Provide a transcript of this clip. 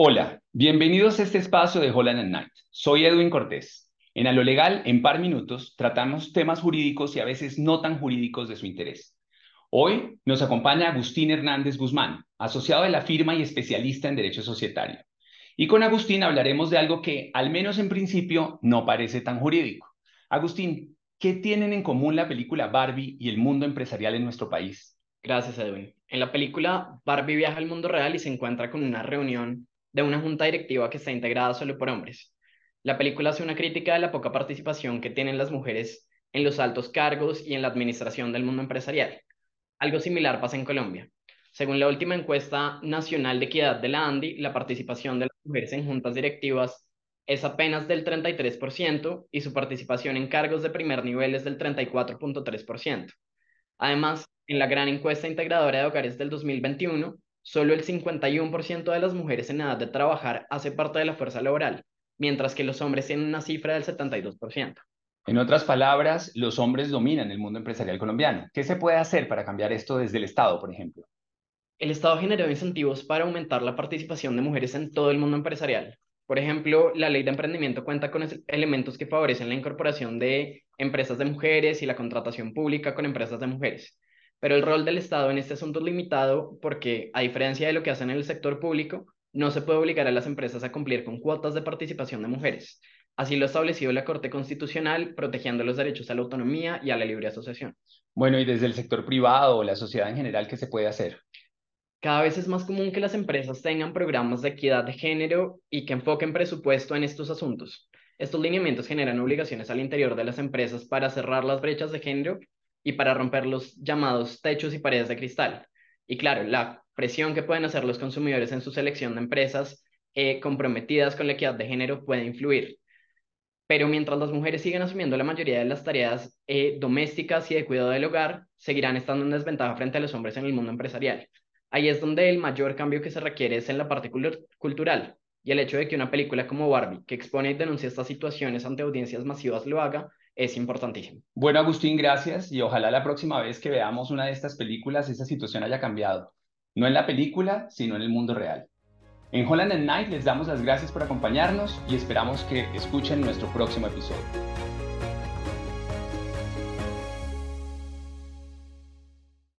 Hola, bienvenidos a este espacio de Holland and Night. Soy Edwin Cortés. En A lo Legal, en par minutos, tratamos temas jurídicos y a veces no tan jurídicos de su interés. Hoy nos acompaña Agustín Hernández Guzmán, asociado de la firma y especialista en Derecho Societario. Y con Agustín hablaremos de algo que, al menos en principio, no parece tan jurídico. Agustín, ¿qué tienen en común la película Barbie y el mundo empresarial en nuestro país? Gracias, Edwin. En la película, Barbie viaja al mundo real y se encuentra con una reunión de una junta directiva que está integrada solo por hombres. La película hace una crítica de la poca participación que tienen las mujeres en los altos cargos y en la administración del mundo empresarial. Algo similar pasa en Colombia. Según la última encuesta nacional de equidad de la ANDI, la participación de las mujeres en juntas directivas es apenas del 33% y su participación en cargos de primer nivel es del 34.3%. Además, en la gran encuesta integradora de hogares del 2021, solo el 51% de las mujeres en edad de trabajar hace parte de la fuerza laboral, mientras que los hombres tienen una cifra del 72%. En otras palabras, los hombres dominan el mundo empresarial colombiano. ¿Qué se puede hacer para cambiar esto desde el Estado, por ejemplo? El Estado generó incentivos para aumentar la participación de mujeres en todo el mundo empresarial. Por ejemplo, la ley de emprendimiento cuenta con elementos que favorecen la incorporación de empresas de mujeres y la contratación pública con empresas de mujeres. Pero el rol del Estado en este asunto es limitado porque, a diferencia de lo que hacen en el sector público, no se puede obligar a las empresas a cumplir con cuotas de participación de mujeres. Así lo ha establecido la Corte Constitucional, protegiendo los derechos a la autonomía y a la libre asociación. Bueno, y desde el sector privado o la sociedad en general, ¿qué se puede hacer? Cada vez es más común que las empresas tengan programas de equidad de género y que enfoquen presupuesto en estos asuntos. Estos lineamientos generan obligaciones al interior de las empresas para cerrar las brechas de género y para romper los llamados techos y paredes de cristal. Y claro, la presión que pueden hacer los consumidores en su selección de empresas eh, comprometidas con la equidad de género puede influir. Pero mientras las mujeres siguen asumiendo la mayoría de las tareas eh, domésticas y de cuidado del hogar, seguirán estando en desventaja frente a los hombres en el mundo empresarial. Ahí es donde el mayor cambio que se requiere es en la parte cultural. Y el hecho de que una película como Barbie, que expone y denuncia estas situaciones ante audiencias masivas, lo haga, es importantísimo. Bueno, Agustín, gracias. Y ojalá la próxima vez que veamos una de estas películas, esa situación haya cambiado. No en la película, sino en el mundo real. En Holland and Night les damos las gracias por acompañarnos y esperamos que escuchen nuestro próximo episodio.